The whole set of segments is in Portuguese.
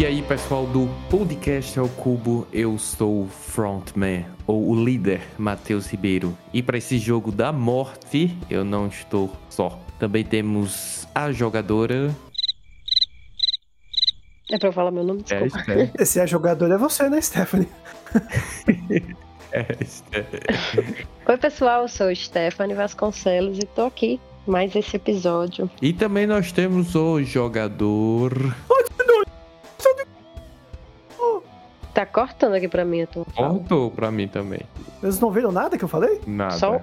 E aí, pessoal do Podcast ao Cubo, eu sou o frontman, ou o líder, Matheus Ribeiro. E para esse jogo da morte, eu não estou só. Também temos a jogadora. É pra eu falar meu nome? É, Desculpa. Esther. Esse é jogador é você, né, Stephanie? É, Esther. Oi, pessoal, eu sou Stephanie Vasconcelos e tô aqui mais esse episódio. E também nós temos o jogador. Tá cortando aqui pra mim, tô. Cortou pra mim também. Vocês não viram nada que eu falei? Nada. Só um-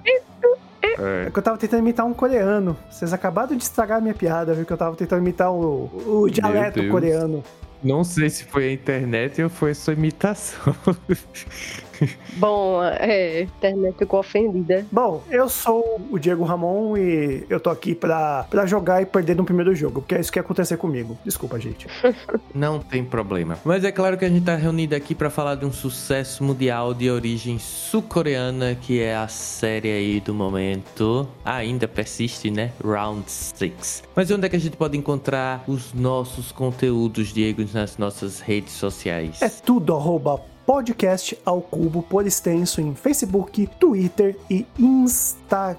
É. É que eu tava tentando imitar um coreano. Vocês acabaram de estragar a minha piada, viu? Que eu tava tentando imitar o, o dialeto coreano. Não sei se foi a internet ou foi a sua imitação. Bom, é, a internet ficou ofendida. Bom, eu sou o Diego Ramon e eu tô aqui pra, pra jogar e perder no primeiro jogo, porque é isso que ia acontecer comigo. Desculpa, gente. Não tem problema. Mas é claro que a gente tá reunido aqui para falar de um sucesso mundial de origem sul-coreana, que é a série aí do momento. Ainda persiste, né? Round 6. Mas onde é que a gente pode encontrar os nossos conteúdos, Diego, nas nossas redes sociais? É tudo arroba podcast ao cubo por extenso em Facebook, Twitter e Instagram.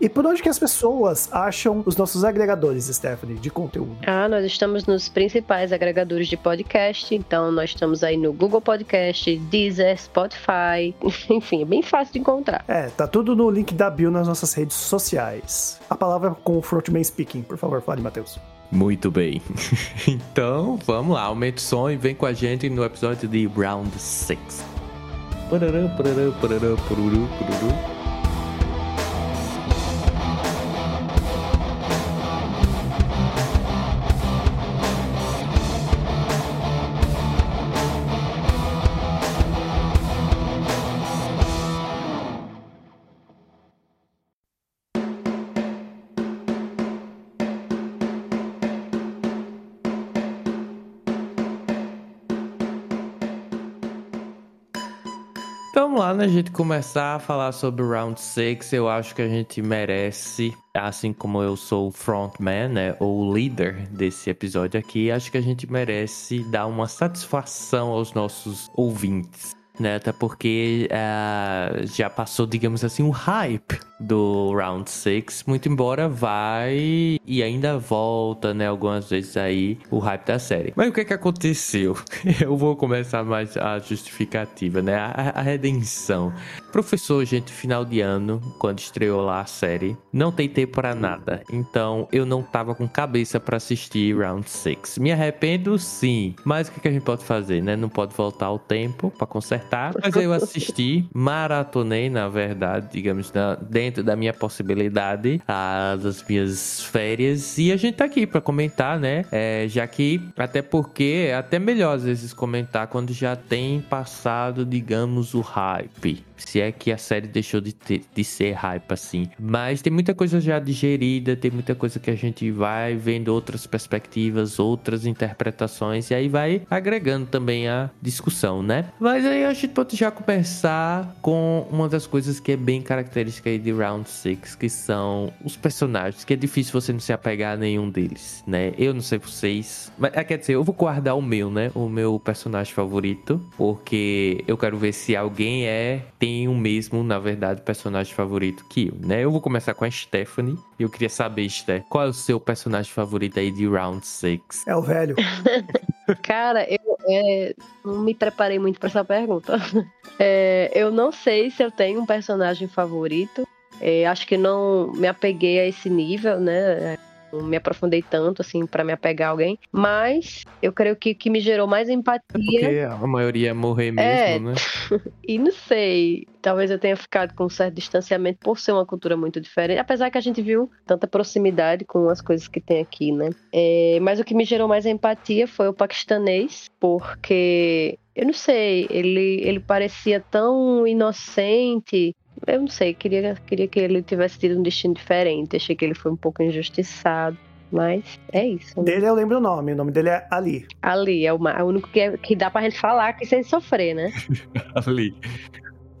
E por onde que as pessoas acham os nossos agregadores, Stephanie, de conteúdo? Ah, nós estamos nos principais agregadores de podcast, então nós estamos aí no Google Podcast, Deezer, Spotify, enfim, é bem fácil de encontrar. É, tá tudo no link da bio nas nossas redes sociais. A palavra com o Frontman Speaking, por favor, fale, Matheus. Muito bem. então, vamos lá, aumente o som e vem com a gente no episódio de Round 6. Parará, parará, parará, pururu, pururu. Lá, né? Gente começar a falar sobre o Round 6. Eu acho que a gente merece, assim como eu sou o frontman, né? Ou o líder desse episódio aqui, acho que a gente merece dar uma satisfação aos nossos ouvintes. Né, até porque ah, já passou, digamos assim, o hype do Round 6, muito embora vai e ainda volta, né, algumas vezes aí o hype da série. Mas o que é que aconteceu? Eu vou começar mais a justificativa, né, a, a redenção. Professor, gente, final de ano, quando estreou lá a série, não tem tempo pra nada. Então eu não tava com cabeça pra assistir Round 6. Me arrependo, sim. Mas o que, que a gente pode fazer, né? Não pode voltar ao tempo pra consertar. Mas eu assisti, maratonei, na verdade, digamos, na- dentro da minha possibilidade, a, das minhas férias. E a gente tá aqui pra comentar, né? É, já que, até porque é até melhor às vezes comentar quando já tem passado, digamos, o hype. Se é que a série deixou de, ter- de ser hype assim. Mas tem muita coisa já digerida, tem muita coisa que a gente vai vendo outras perspectivas, outras interpretações, e aí vai agregando também a discussão, né? Mas aí a gente pode já começar com uma das coisas que é bem característica aí de Round 6, que são os personagens, que é difícil você não se apegar a nenhum deles, né? Eu não sei vocês, mas é, quer dizer, eu vou guardar o meu, né? O meu personagem favorito, porque eu quero ver se alguém é tem o mesmo, na verdade, personagem favorito que eu, né? Eu vou começar com a Stephanie. E eu queria saber, Steph, qual é o seu personagem favorito aí de Round 6? É o velho. Cara, eu é, não me preparei muito pra essa pergunta. É, eu não sei se eu tenho um personagem favorito. É, acho que não me apeguei a esse nível, né? Não me aprofundei tanto, assim, pra me apegar a alguém. Mas eu creio que o que me gerou mais empatia. É porque a maioria ia morrer mesmo, É. né? E não sei, talvez eu tenha ficado com um certo distanciamento por ser uma cultura muito diferente, apesar que a gente viu tanta proximidade com as coisas que tem aqui, né? É, mas o que me gerou mais empatia foi o paquistanês, porque eu não sei, ele, ele parecia tão inocente. Eu não sei, queria, queria que ele tivesse tido um destino diferente. Achei que ele foi um pouco injustiçado. Mas é isso. né? Dele eu lembro o nome, o nome dele é Ali. Ali é o, é o único que, é- que dá pra gente falar que sem sofrer, né? Ali.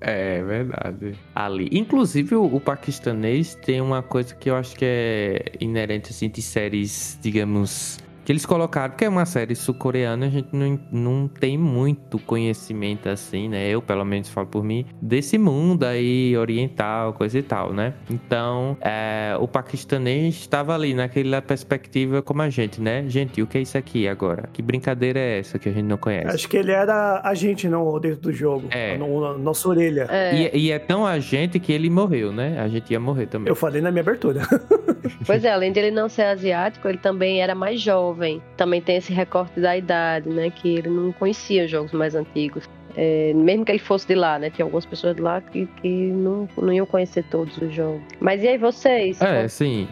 É verdade. Ali. Inclusive, o, o paquistanês tem uma coisa que eu acho que é inerente, assim, de séries, digamos. Que eles colocaram, porque é uma série sul-coreana, a gente não, não tem muito conhecimento assim, né? Eu, pelo menos, falo por mim, desse mundo aí oriental, coisa e tal, né? Então, é, o paquistanês estava ali naquela perspectiva como a gente, né? Gente, o que é isso aqui agora? Que brincadeira é essa que a gente não conhece? Acho que ele era agente no, dentro do jogo. É. No, no- nossa orelha. É, E, e é tão a gente que ele morreu, né? A gente ia morrer também. Eu falei na minha abertura. Pois é, além dele não ser asiático, ele também era mais jovem. Também tem esse recorte da idade, né? Que ele não conhecia os jogos mais antigos. É, mesmo que ele fosse de lá, né? Tinha algumas pessoas de lá que, que não, não iam conhecer todos os jogos. Mas e aí vocês? É, sim.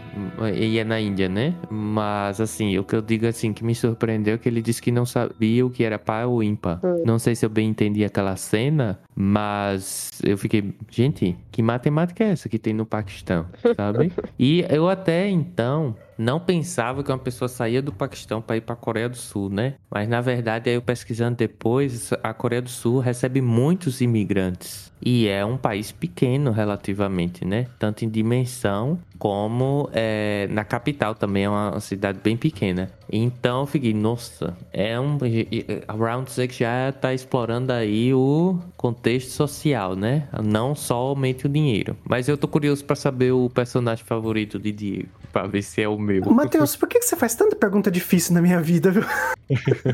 E é na Índia, né? Mas, assim, o que eu digo, assim, que me surpreendeu é que ele disse que não sabia o que era par ou ímpar. Hum. Não sei se eu bem entendi aquela cena, mas eu fiquei... Gente, que matemática é essa que tem no Paquistão, sabe? e eu até, então... Não pensava que uma pessoa saía do Paquistão para ir para a Coreia do Sul, né? Mas na verdade, aí eu pesquisando depois, a Coreia do Sul recebe muitos imigrantes. E é um país pequeno relativamente, né? Tanto em dimensão como é, na capital também é uma cidade bem pequena. Então eu fiquei, nossa, é um. A Round Six já tá explorando aí o contexto social, né? Não somente o dinheiro. Mas eu tô curioso para saber o personagem favorito de Diego, para ver se é o meu. Matheus, por que você faz tanta pergunta difícil na minha vida, viu?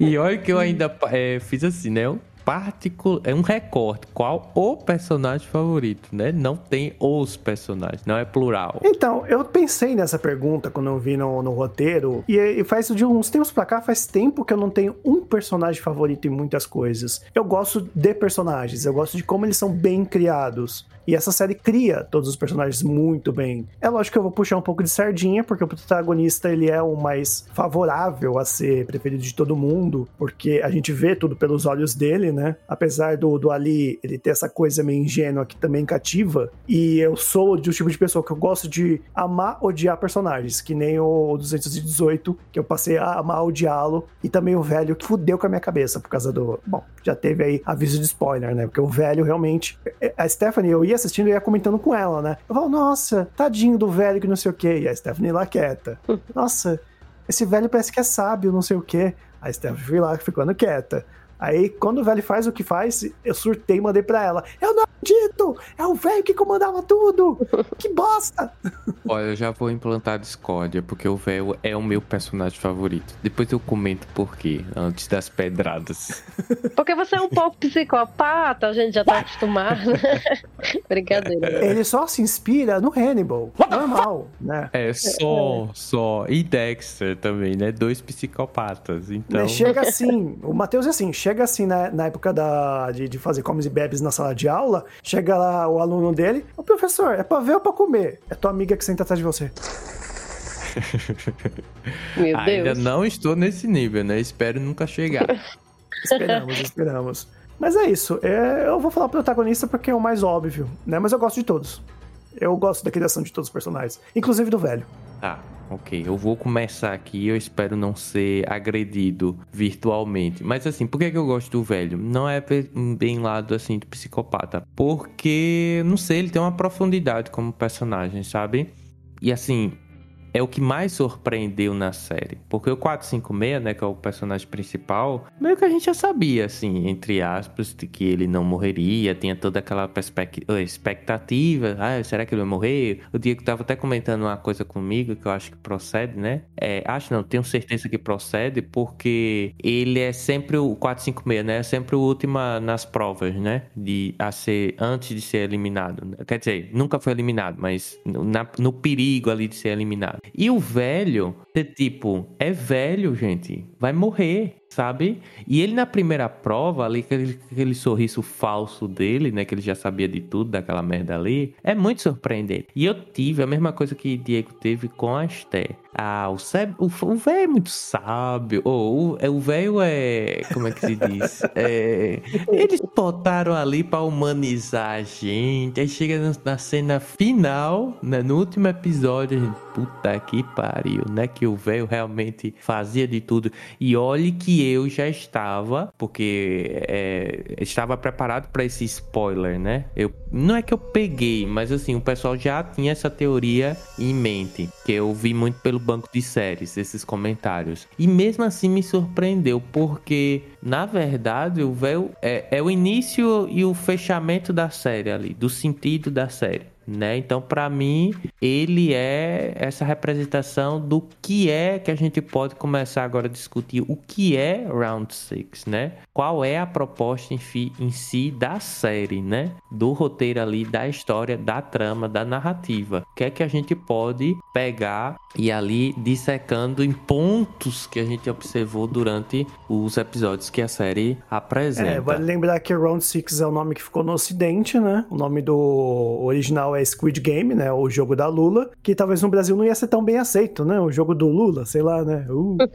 E olha que eu ainda é, fiz assim, né? Um particular, é um recorte. Qual o personagem favorito, né? Não tem os personagens, não é plural. Então, eu pensei nessa pergunta quando eu vi no, no roteiro, e, e faz de uns tempos pra cá, faz tempo que eu não tenho um personagem favorito em muitas coisas. Eu gosto de personagens, eu gosto de como eles são bem criados. E essa série cria todos os personagens muito bem. É lógico que eu vou puxar um pouco de sardinha, porque o protagonista ele é o mais favorável a ser preferido de todo mundo, porque a gente vê tudo pelos olhos dele, né? Apesar do, do Ali ele ter essa coisa meio ingênua que também cativa, e eu sou do tipo de pessoa que eu gosto de amar, odiar personagens, que nem o 218, que eu passei a amar, odiá-lo, e também o velho que fudeu com a minha cabeça por causa do. Bom, já teve aí aviso de spoiler, né? Porque o velho realmente. A Stephanie, eu ia assistindo e ia comentando com ela, né? Eu falo, nossa, tadinho do velho que não sei o quê. E a Stephanie lá quieta. Nossa, esse velho parece que é sábio, não sei o quê. A Stephanie foi lá ficando quieta. Aí, quando o velho faz o que faz, eu surtei e mandei pra ela. Eu não acredito! É o velho que comandava tudo! Que bosta! Olha, eu já vou implantar discórdia, porque o véu é o meu personagem favorito. Depois eu comento por quê, antes das pedradas. Porque você é um pouco psicopata, a gente já tá acostumado. Brincadeira. Ele só se inspira no Hannibal. Normal, né? É, só, só. E Dexter também, né? Dois psicopatas, então... Mas chega assim, o Matheus é assim, chega assim na, na época da, de, de fazer comes e bebes na sala de aula, chega lá o aluno dele, ô professor, é pra ver ou pra comer? É tua amiga que senta atrás de você. Meu Ainda Deus. não estou nesse nível, né? Espero nunca chegar. Esperamos, esperamos. Mas é isso, é, eu vou falar protagonista porque é o mais óbvio, né? Mas eu gosto de todos. Eu gosto da criação de todos os personagens, inclusive do velho. Tá, ok. Eu vou começar aqui. Eu espero não ser agredido virtualmente. Mas assim, por que, que eu gosto do velho? Não é bem lado assim do psicopata. Porque, não sei, ele tem uma profundidade como personagem, sabe? E assim, é o que mais surpreendeu na série. Porque o 456, né, que é o personagem principal, meio que a gente já sabia, assim, entre aspas, de que ele não morreria, tinha toda aquela eh, expectativa. Ah, será que ele vai morrer? O Diego tava até comentando uma coisa comigo que eu acho que procede, né? É, acho não, tenho certeza que procede, porque ele é sempre o 456, né? É sempre o último nas provas, né? De, a ser, antes de ser eliminado. Quer dizer, nunca foi eliminado, mas na- no perigo ali de ser eliminado. E o velho, tipo, é velho, gente. Vai morrer, sabe? E ele na primeira prova, ali, aquele, aquele sorriso falso dele, né? Que ele já sabia de tudo daquela merda ali, é muito surpreendente. E eu tive a mesma coisa que Diego teve com a Esther. Ah, o Seb, o velho é muito sábio. Ou o- é, o velho é. Como é que se diz? É, eles botaram ali pra humanizar a gente. Aí chega na- na cena final, né, no último episódio, a gente. Puta que pariu, né? Que o velho realmente fazia de tudo. E olhe que eu já estava, porque é, estava preparado pra esse spoiler, né? Eu, não é que eu peguei, mas assim, o pessoal já tinha essa teoria em mente. Que eu vi muito pelo banco de séries, esses comentários. E mesmo assim me surpreendeu, porque na verdade o véu é, é o início e o fechamento da série ali, do sentido da série. Né? Então, pra mim, ele é essa representação do que é que a gente pode começar agora a discutir o que é Round 6, né? Qual é a proposta em si da série, né? Do roteiro ali, da história, da trama, da narrativa. O que é que a gente pode pegar e ali dissecando em pontos que a gente observou durante os episódios que a série apresenta. É, vale lembrar que Round 6 é o nome que ficou no ocidente, né? O nome do original é Squid Game, né? O jogo da Lula, que talvez no Brasil não ia ser tão bem aceito, né? O jogo do Lula, sei lá, né? Uh.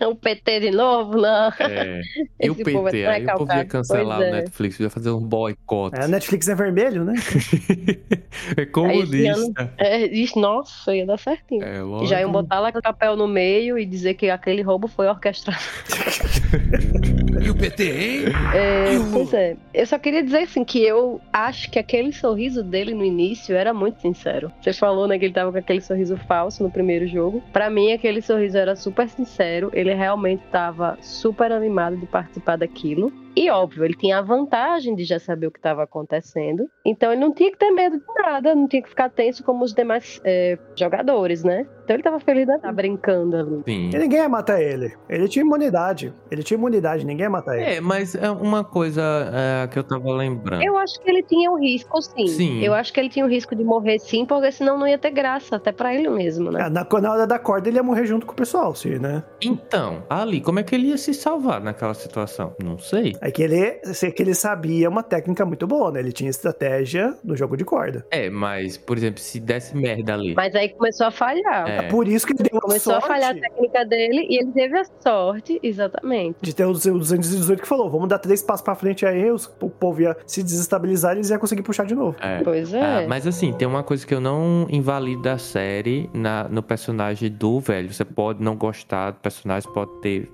O PT de novo, não. É. E o é PT, tão aí o povo ia cancelar Pois o é. Netflix, ia fazer um boicote. É, a Netflix é vermelho, né? é Aí comunista. É, isso, nossa, ia dar certinho. É, E Já iam logo. botar lá com o papel no meio e dizer que aquele roubo foi orquestrado. E o PT, hein? É, o pois é. Eu só queria dizer assim que eu acho que aquele sorriso dele no início era muito sincero. Você falou, né, que ele tava com aquele sorriso falso no primeiro jogo. Pra mim, aquele sorriso era super sincero. Ele realmente tava super animado de participar daquilo. E óbvio, ele tinha a vantagem de já saber o que estava acontecendo. Então ele não tinha que ter medo de nada, não tinha que ficar tenso como os demais é, jogadores, né? Então ele tava feliz de estar brincando ali. Sim. E ninguém ia matar ele. Ele tinha imunidade. Ele tinha imunidade, ninguém ia matar ele. É, mas é uma coisa é, que eu tava lembrando. Eu acho que ele tinha um risco, sim. Sim. Eu acho que ele tinha o risco de morrer, sim, porque senão não ia ter graça, até pra ele mesmo, né? É, na, na hora da corda ele ia morrer junto com o pessoal, sim, né? Então, ali, como é que ele ia se salvar naquela situação? Não sei. É que ele, é que ele sabia uma técnica muito boa, né? Ele tinha estratégia no jogo de corda. É, mas, por exemplo, se desse merda ali. Mas aí começou a falhar. É. Por isso que ele deu Começou sorte a falhar a técnica dele e ele teve a sorte, exatamente. de ter o 218 que falou, vamos dar três passos pra frente aí, os- o povo ia se desestabilizar e eles iam conseguir puxar de novo. É. Pois Ah, é. mas assim, tem uma coisa que eu não invalido da série na, no personagem do velho. Você pode não gostar do personagem, pode ter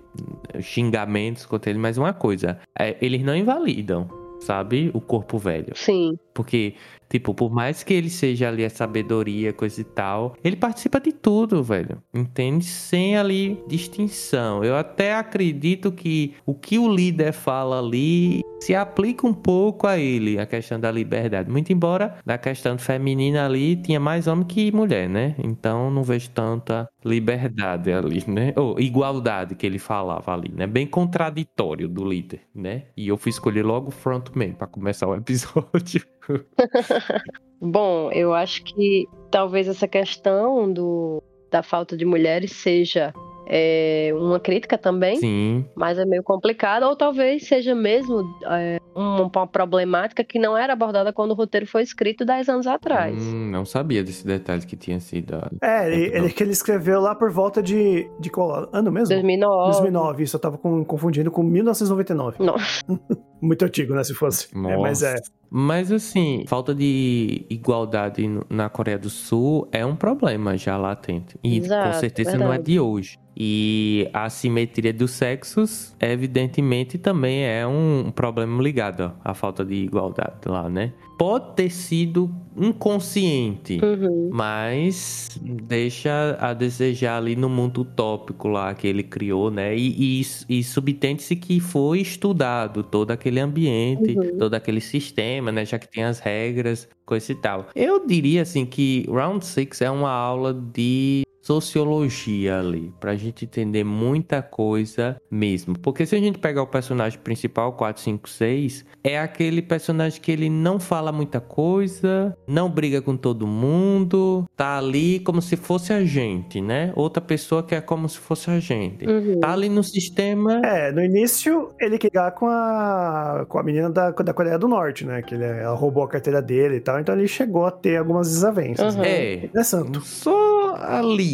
xingamentos contra ele, mas uma coisa, é, eles não invalidam, sabe? O corpo velho. Sim. Porque, tipo, por mais que ele seja ali a sabedoria, coisa e tal, ele participa de tudo, velho. Entende? Sem ali distinção. Eu até acredito que o que o líder fala ali se aplica um pouco a ele, a questão da liberdade. Muito embora na questão feminina ali tinha mais homem que mulher, né? Então não vejo tanta liberdade ali, né? Ou igualdade que ele falava ali, né? Bem contraditório do líder, né? E eu fui escolher logo o frontman pra começar o episódio. Bom, eu acho que talvez essa questão do, da falta de mulheres seja é, uma crítica também. Sim, Mas é meio complicado, ou talvez seja mesmo é, uma, uma problemática que não era abordada quando o roteiro foi escrito 10 anos atrás. Hum, não sabia desse detalhe que tinha sido. É, ele, ele- que ele escreveu lá por volta de. De qual ano mesmo? 2009. 2009, isso eu tava com- confundindo com 1999. Nossa. Muito antigo, né? Se fosse. É, mas é. Mas assim, falta de igualdade na Coreia do Sul é um problema já latente. E Exato, com certeza não é verdade. de hoje. E a assimetria dos sexos, evidentemente, também é um problema ligado à falta de igualdade lá, né? Pode ter sido inconsciente. Uhum. Mas deixa a desejar ali no mundo utópico lá que ele criou, né? E, e, e subtende-se que foi estudado todo aquele ambiente, Uhum. todo aquele sistema, né? Já que tem as regras, coisa e tal. Eu diria assim que Round 6 é uma aula de sociologia ali, pra gente entender muita coisa mesmo. Porque se a gente pegar o personagem principal, 456, é aquele personagem que ele não fala muita coisa, não briga com todo mundo, tá ali como se fosse a gente, né? Outra pessoa que é como se fosse a gente. Uhum. Tá ali no sistema. É, no início ele queria ligar com a, com a menina da, da Coreia do Norte, né? Que ele, ela roubou a carteira dele e tal, então ele chegou a ter algumas desavenças. Uhum. né? É, Ele é santo. só ali,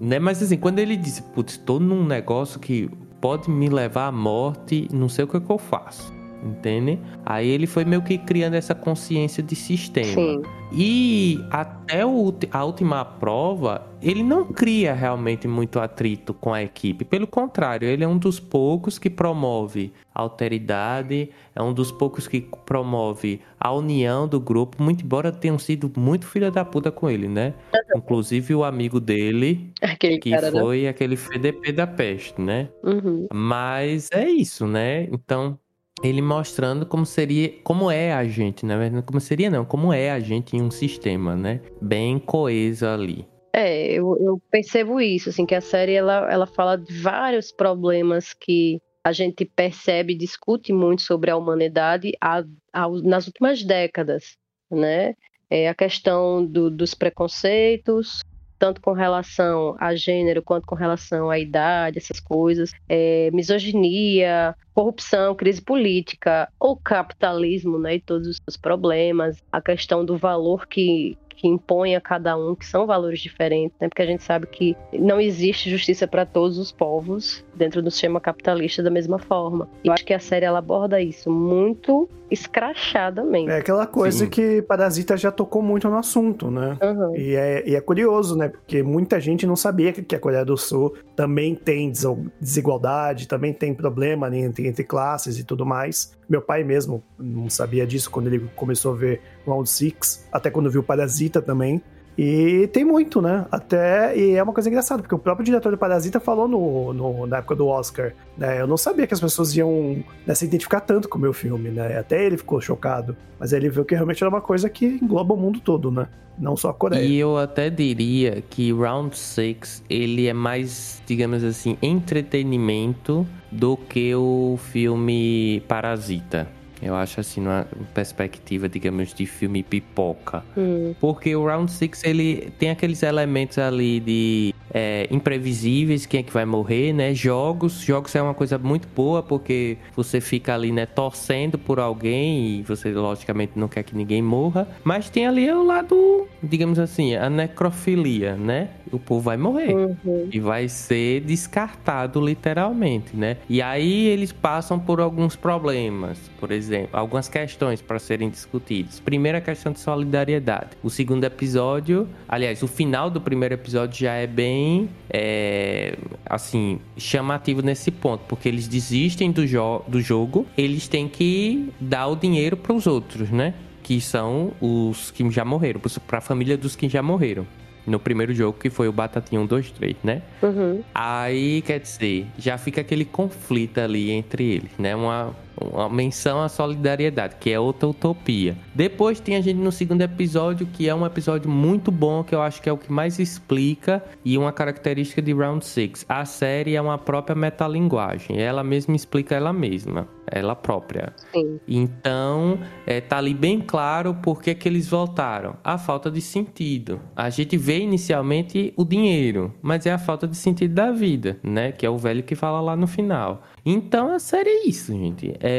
né? Mas assim, quando ele disse, putz, tô num negócio que pode me levar à morte, não sei o que, que eu faço. Entende? Aí ele foi meio que criando essa consciência de sistema. Sim. E até o a última prova, ele não cria realmente muito atrito com a equipe. Pelo contrário, ele é um dos poucos que promove a alteridade, é um dos poucos que promove a união do grupo, muito embora tenham sido muito filha da puta com ele, né? Inclusive o amigo dele, Aquele que cara, né? foi aquele FDP da peste, né? Uhum. Mas é isso, né? Então, ele mostrando como seria, como é a gente, na verdade, como seria não, como é a gente em um sistema, né? Bem coeso ali. É, eu, eu percebo isso, assim, que a série ela, ela fala de vários problemas que a gente percebe discute muito sobre a humanidade há- há- nas últimas décadas, né? É a questão do- dos preconceitos, tanto com relação a gênero quanto com relação à idade, essas coisas, é, misoginia, corrupção, crise política, o capitalismo, né, e todos os seus problemas, a questão do valor que, que impõe a cada um, que são valores diferentes, né, porque a gente sabe que não existe justiça para todos os povos dentro do sistema capitalista da mesma forma. E eu acho que a série ela aborda isso muito escrachadamente. É aquela coisa Sim. que Parasita já tocou muito no assunto, né? Aham. E é, e é curioso, né? Porque muita gente não sabia que, a Coreia do Sul também tem desigualdade, também tem problema entre, entre classes e tudo mais. Meu pai mesmo não sabia disso quando ele começou a ver Round Six, até quando viu Parasita também. E tem muito, né? Até. E é uma coisa engraçada, porque o próprio diretor do Parasita falou no, no- na época do Oscar. Né? Eu não sabia que as pessoas iam né, se identificar tanto com o meu filme, né? Até ele ficou chocado. Mas ele viu que realmente era uma coisa que engloba o mundo todo, né? Não só a Coreia. E eu até diria que Round 6, ele é mais, digamos assim, entretenimento do que o filme Parasita. Eu acho assim, numa perspectiva, digamos, de filme pipoca. Hum, Porque o Round 6, ele tem aqueles elementos ali de é, imprevisíveis, quem é que vai morrer, né? Jogos. Jogos é uma coisa muito boa, porque você fica ali, né, torcendo por alguém e você, logicamente, não quer que ninguém morra. Mas tem ali o lado, digamos assim, a necrofilia, né? O povo vai morrer uhum. e vai ser descartado literalmente, né? E aí eles passam por alguns problemas, por exemplo, algumas questões para serem discutidas. Primeira questão de solidariedade. O segundo episódio, aliás, o final do primeiro episódio já é bem, é, assim, chamativo nesse ponto, porque eles desistem do, jo do jogo, eles têm que dar o dinheiro para os outros, né? Que são os que já morreram, para a família dos que já morreram no primeiro jogo, que foi o Batatinha 1, 2, 3, né? Uhum. Aí, quer dizer, já fica aquele conflito ali entre eles, né? Uma, uma menção à solidariedade, que é outra utopia. Depois tem a gente no segundo episódio, que é um episódio muito bom, que eu acho que é o que mais explica e uma característica de Round 6. A série é uma própria metalinguagem, ela mesma explica ela mesma, ela própria. Sim. Então, é, tá ali bem claro por que, que eles voltaram. A falta de sentido. A gente vê inicialmente o dinheiro, mas é a falta de sentido da vida, né? Que é o velho que fala lá no final. Então, a série é isso, gente. É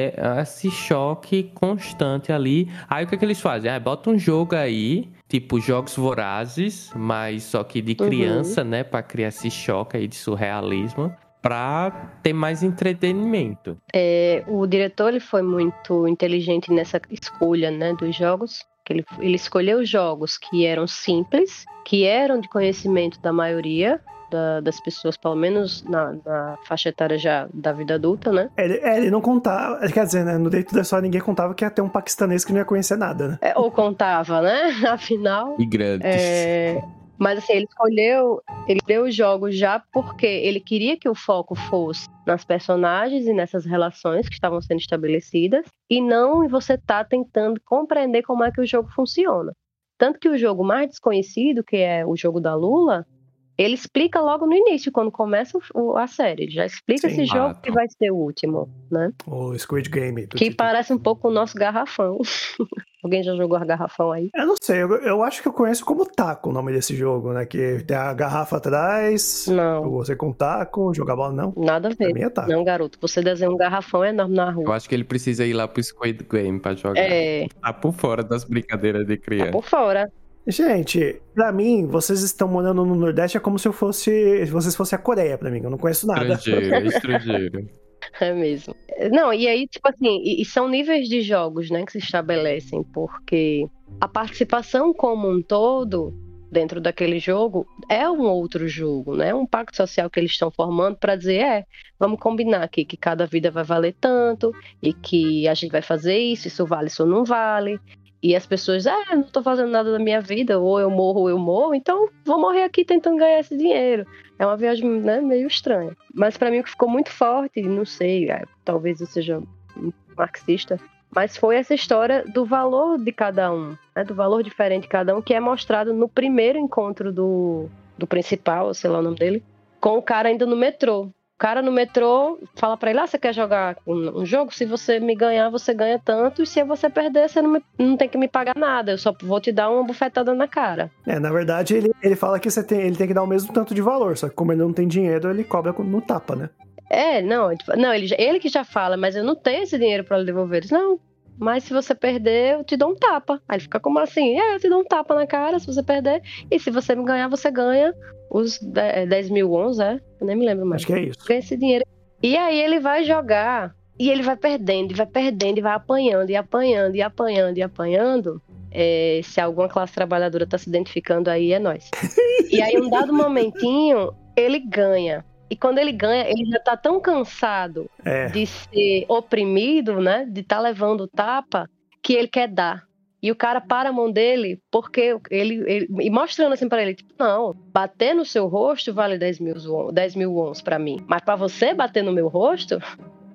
esse choque constante ali. Aí, o que, que eles fazem? Ah, bota um jogo aí, tipo Jogos Vorazes, mas só que de Uhum. criança, né? Pra criar esse choque aí de surrealismo. Pra ter mais entretenimento. É, o diretor ele foi muito inteligente nessa escolha né, dos jogos. Ele, ele escolheu jogos que eram simples, que eram de conhecimento da maioria da- das pessoas, pelo menos na, na faixa etária já da vida adulta, né? Ele, é, ele não contava, quer dizer, né, no dentro da história ninguém contava que ia ter um paquistanês que não ia conhecer nada, né? É, ou contava, né? Afinal. E grandes. É, mas assim, ele escolheu, ele deu os jogos já porque ele queria que o foco fosse nas personagens e nessas relações que estavam sendo estabelecidas e não em você estar tentando compreender como é que o jogo funciona. Tanto que o jogo mais desconhecido, que é o jogo da Lula, ele explica logo no início, quando começa o- a série. Ele já explica Sim. esse jogo Ah, tá. que vai ser o último, né? O Squid Game. Que tipo. parece um pouco o nosso garrafão. Alguém já jogou a garrafão aí? Eu não sei, eu, eu acho que eu conheço como taco o nome desse jogo, né? Que tem a garrafa atrás, Não, você com taco, jogar bola não. nada a Pra ver. mim é taco. Não, garoto. Você desenha um garrafão enorme na Eu rua. acho que ele precisa ir lá pro Squid Game pra jogar. É, Tá por fora das brincadeiras de tá criança. por fora. Gente, pra mim, vocês estão morando no Nordeste é como se eu fosse. Se vocês fossem a Coreia pra mim, eu não conheço nada. Estrangeiro, estrangeiro. É mesmo. Não, e aí, tipo assim, e, e são níveis de jogos, né, que se estabelecem, porque a participação como um todo dentro daquele jogo é um outro jogo, né? Um pacto social que eles estão formando para dizer, é, vamos combinar aqui que cada vida vai valer tanto e que a gente vai fazer isso, isso vale, isso não vale. E as pessoas, ah, não tô fazendo nada da minha vida, ou eu morro ou eu morro, então vou morrer aqui tentando ganhar esse dinheiro. É uma viagem né, meio estranha. Mas pra mim o que ficou muito forte, não sei, é, talvez eu seja marxista, mas foi essa história do valor de cada um, né, do valor diferente de cada um, que é mostrado no primeiro encontro do, do principal, sei lá o nome dele, com o cara ainda no metrô. O cara no metrô fala pra ele: Ah, você quer jogar um, um jogo? Se você me ganhar, você ganha tanto, e se você perder, você não, me- não tem que me pagar nada, eu só vou te dar uma bufetada na cara. É, na verdade, ele, ele fala que você tem, ele tem que dar o mesmo tanto de valor, só que como ele não tem dinheiro, ele cobra no tapa, né? É, não, não ele, ele que já fala, mas eu não tenho esse dinheiro pra lhe devolver. Ele diz, não, mas se você perder, eu te dou um tapa. Aí ele fica como assim? É, eu te dou um tapa na cara se você perder. E se você me ganhar, você ganha os de- é, 10 mil wons, é? Eu nem me lembro mais. Acho que é isso. Ganha esse dinheiro. E aí ele vai jogar, e ele vai perdendo, e vai perdendo, e vai apanhando, e apanhando, e apanhando, e apanhando. É, se alguma classe trabalhadora tá se identificando aí, é nós. E aí, um dado momentinho, ele ganha. E quando ele ganha, ele já tá tão cansado É. de ser oprimido, né? De estar levando tapa, que ele quer dar. E o cara para a mão dele, porque ele, ele- E mostrando assim pra ele, tipo, não, bater no seu rosto vale 10 mil, won- 10 mil wons pra mim. Mas pra você bater no meu rosto,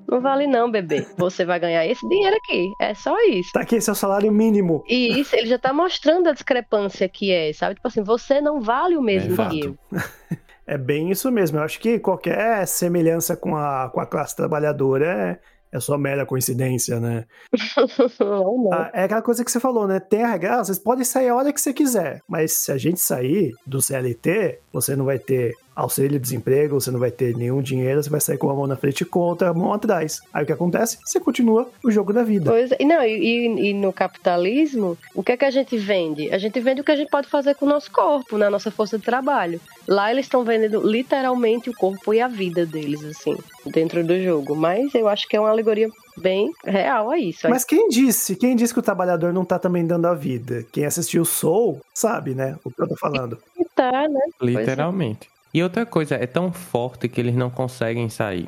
não vale não, bebê. Você vai ganhar esse dinheiro aqui. É só isso. Tá aqui seu salário mínimo. E isso, ele já tá mostrando a discrepância que é, sabe? Tipo assim, você não vale o mesmo É fato. que eu. É bem isso mesmo. Eu acho que qualquer semelhança com a, com a classe trabalhadora é, é só mera coincidência, né? Ah, é aquela coisa que você falou, né? Tem a regra, ah, vocês podem sair a hora que você quiser, mas se a gente sair do CLT, você não vai ter auxílio desemprego, você não vai ter nenhum dinheiro, você vai sair com a mão na frente e com a outra mão atrás. Aí o que acontece? Você continua o jogo da vida. Pois, é. e não, e, e- e no capitalismo, o que é que a gente vende? A gente vende o que a gente pode fazer com o nosso corpo, né? A nossa força de trabalho. Lá eles estão vendendo literalmente o corpo e a vida deles, assim, dentro do jogo. Mas eu acho que é uma alegoria bem real a isso. Mas quem disse? Quem disse que o trabalhador não tá também dando a vida? Quem assistiu Soul sabe, né? O que eu tô falando. Tá, né? Literalmente. E outra coisa, é tão forte que eles não conseguem sair.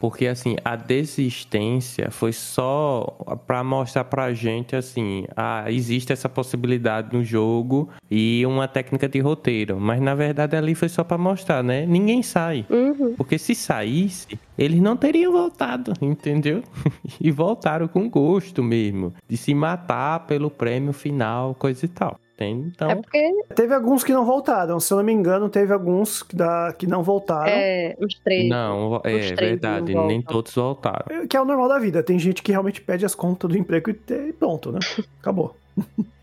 Porque, assim, a desistência foi só pra mostrar pra gente, assim, ah, existe essa possibilidade no jogo e uma técnica de roteiro. Mas, na verdade, ali foi só pra mostrar, né? Ninguém sai. Uhum. Porque se saísse, eles não teriam voltado, entendeu? e voltaram com gosto mesmo. De se matar pelo prêmio final, coisa e tal. Entende? Então, É porque Teve alguns que não voltaram. Se eu não me engano, teve alguns que, da, que não voltaram. é uns três. não, é três verdade. não Nem todos voltaram. Que é o normal da vida. Tem gente que realmente pede as contas do emprego e pronto, né? Acabou.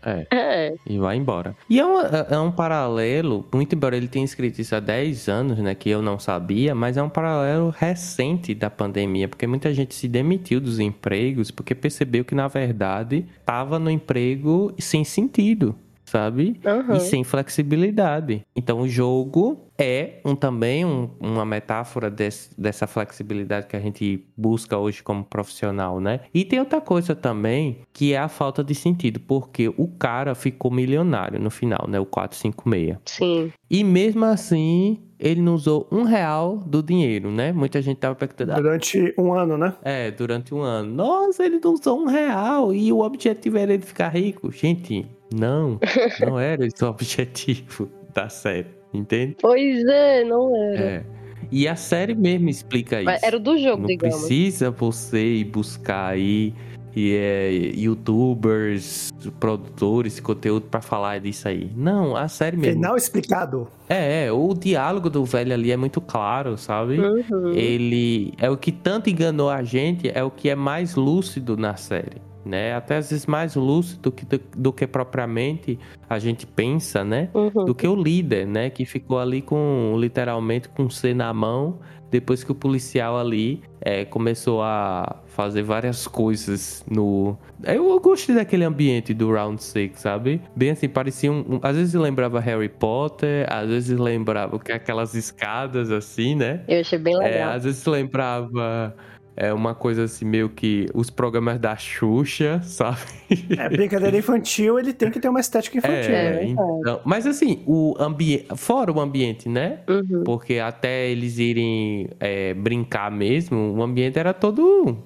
É. É, E vai embora. E é um, é um paralelo, muito embora ele tenha escrito isso há 10 anos, né? Que eu não sabia, mas é um paralelo recente da pandemia, porque muita gente se demitiu dos empregos porque percebeu que, na verdade, estava no emprego sem sentido. Sabe? aham. E sem flexibilidade. Então o jogo é um, também um- uma metáfora desse- dessa flexibilidade que a gente busca hoje como profissional, né? E tem outra coisa também, que é a falta de sentido, porque o cara ficou milionário no final, né? O 456. Sim. E mesmo assim, ele não usou um real do dinheiro, né? Muita gente tava perguntando, "Ah, Durante um ano, né? é, durante um ano. Nossa, ele não usou um real e o objetivo era ele ficar rico. Gente, não, não era esse o objetivo da série, entende? Pois é, não era. É. E a série mesmo explica isso. Mas Era o do jogo, não digamos. precisa você ir buscar aí e é, youtubers, produtores de conteúdo pra falar disso aí. Não, a série mesmo. Final explicado. É, é, o diálogo do velho ali é muito claro, sabe? Uhum. Ele é o que tanto enganou a gente, é o que é mais lúcido na série. Né? Até às vezes mais lúcido que, do, do que propriamente a gente pensa, né? Uhum. do que o líder, né? Que ficou ali com, literalmente, com o C na mão, depois que o policial ali é, começou a fazer várias coisas no... Eu gostei daquele ambiente do Round 6, sabe? Bem assim, parecia um... um- Às vezes lembrava Harry Potter, às vezes lembrava que aquelas escadas assim, né? Eu achei bem É, legal. às vezes lembrava... É uma coisa assim, meio que os programas da Xuxa, sabe? É, brincadeira infantil, ele tem que ter uma estética infantil. É, né? então, mas assim, o ambiente, fora o ambiente, né? Uhum. Porque até eles irem é, brincar mesmo, o ambiente era todo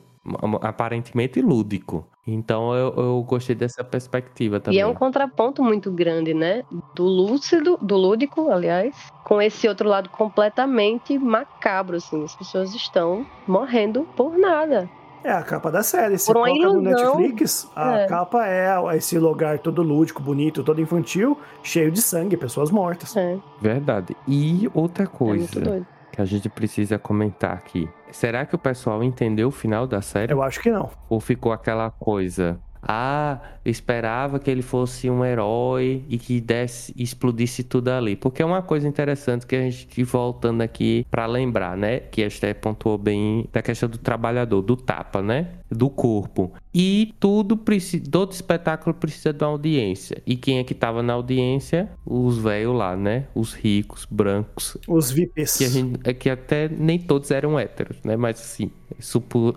aparentemente lúdico. Então eu, eu gostei dessa perspectiva também. E é um contraponto muito grande, né? Do lúcido, do lúdico, aliás, com esse outro lado completamente macabro, assim. As pessoas estão morrendo por nada. É a capa da série. Se coloca no ilusão. Netflix, a É. capa é esse lugar todo lúdico, bonito, todo infantil, cheio de sangue, pessoas mortas. É, Verdade. E outra é coisa muito doido. Que a gente precisa comentar aqui. Será que o pessoal entendeu o final da série? Eu acho que não. Ou ficou aquela coisa? Ah, esperava que ele fosse um herói e que desse, explodisse tudo ali. Porque é uma coisa interessante que a gente voltando aqui pra lembrar, né? Que a Esther pontuou bem da questão do trabalhador, do tapa, né? Do corpo. E tudo precisa. Todo espetáculo precisa de uma audiência. E quem é que tava na audiência? Os velhos lá, né? Os ricos, brancos, Os VIPs. que a gente é que até nem todos eram héteros, né? Mas assim,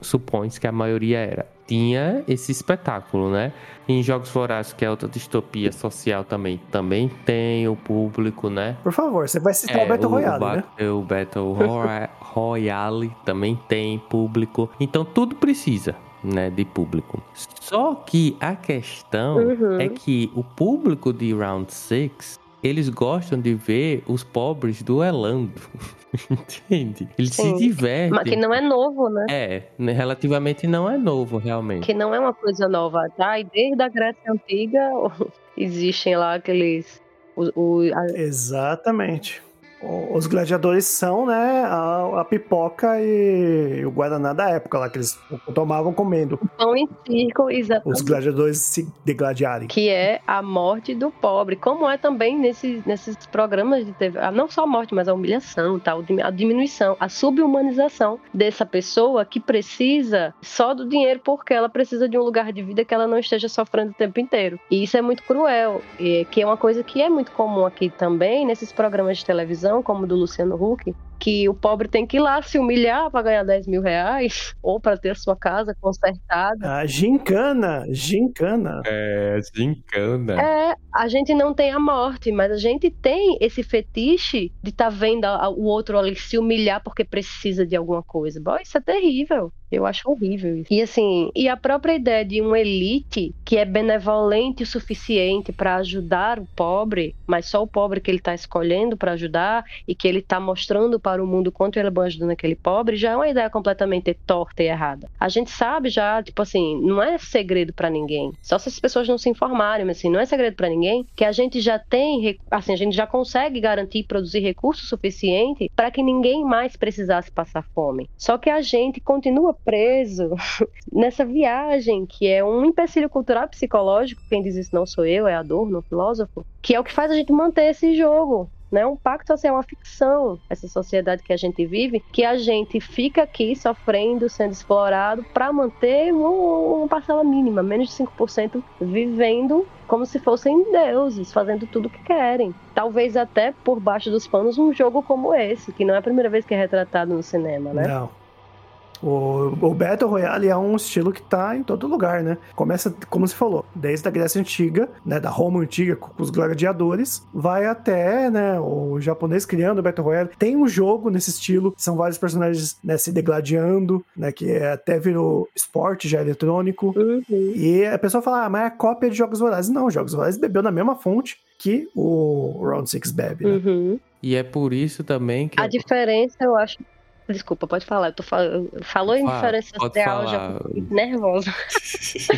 supõe-se que a maioria era. Tinha esse espetáculo, né? Em Jogos Vorazes, que é outra distopia social também, também tem o público, né? Por favor, você vai citar o Battle Royale, ba- né? o Battle Roya- Royale também tem público. Então tudo precisa, né, de público. Só que a questão Uhum. é que o público de Round 6, eles gostam de ver os pobres duelando. Entende? Eles se Sim. divertem. Mas que não é novo, né? É, né, relativamente não é novo, realmente. Que não é uma coisa nova, tá? E desde a Grécia Antiga existem lá aqueles. O, o- a- Exatamente. Os gladiadores são, né, a, a pipoca e o guaraná da época lá, que eles tomavam comendo. pão em círculo, exatamente. Os gladiadores se degladiarem. que é a morte do pobre, como é também nesses, nesses programas de TV, ah, não só a morte, mas a humilhação, tal, a diminuição, a subhumanização dessa pessoa que precisa só do dinheiro porque ela precisa de um lugar de vida que ela não esteja sofrendo o tempo inteiro. E isso é muito cruel, que é uma coisa que é muito comum aqui também, nesses programas de televisão, como do Luciano Huck, que o pobre tem que ir lá se humilhar para ganhar 10 mil reais, ou para ter a sua casa consertada. A gincana, gincana. É, gincana. É, a gente não tem a morte, mas a gente tem esse fetiche de estar vendo a- o outro ali se humilhar porque precisa de alguma coisa. Bom, isso é terrível. Eu acho horrível isso. E assim, e a própria ideia de uma elite que é benevolente o suficiente para ajudar o pobre, mas só o pobre que ele está escolhendo para ajudar e que ele está mostrando para o mundo quanto ele ajudando aquele pobre, já é uma ideia completamente torta e errada. A gente sabe já, tipo assim, não é segredo para ninguém. Só se as pessoas não se informarem, mas assim, não é segredo para ninguém que a gente já tem, assim, a gente já consegue garantir e produzir recursos suficiente para que ninguém mais precisasse passar fome. Só que a gente continua preso nessa viagem que é um empecilho cultural psicológico, quem diz isso não sou eu, é Adorno, um filósofo, que é o que faz a gente manter esse jogo. Né? Um pacto social, é uma ficção, essa sociedade que a gente vive, que a gente fica aqui sofrendo, sendo explorado para manter um- uma parcela mínima, menos de 5%, vivendo como se fossem deuses, fazendo tudo o que querem. Talvez até por baixo dos panos um jogo como esse, que não é a primeira vez que é retratado no cinema, né? Não. O, o Battle Royale é um estilo que tá em todo lugar, né? Começa, como você falou, desde a Grécia Antiga, né? Da Roma Antiga, com os gladiadores, vai até, né? O japonês criando o Battle Royale. Tem um jogo nesse estilo, são vários personagens né, se degladiando, né? Que é- até virou esporte já eletrônico. Uhum. E a pessoa fala, ah, mas é cópia de Jogos Vorazes. Não, Jogos Vorazes bebeu na mesma fonte que o Round 6 bebe, né? Uhum. E é por isso também que. A diferença, eu acho. Desculpa, pode falar. Eu tô fal... Falou em Fala, diferença social, já falar. fico nervosa.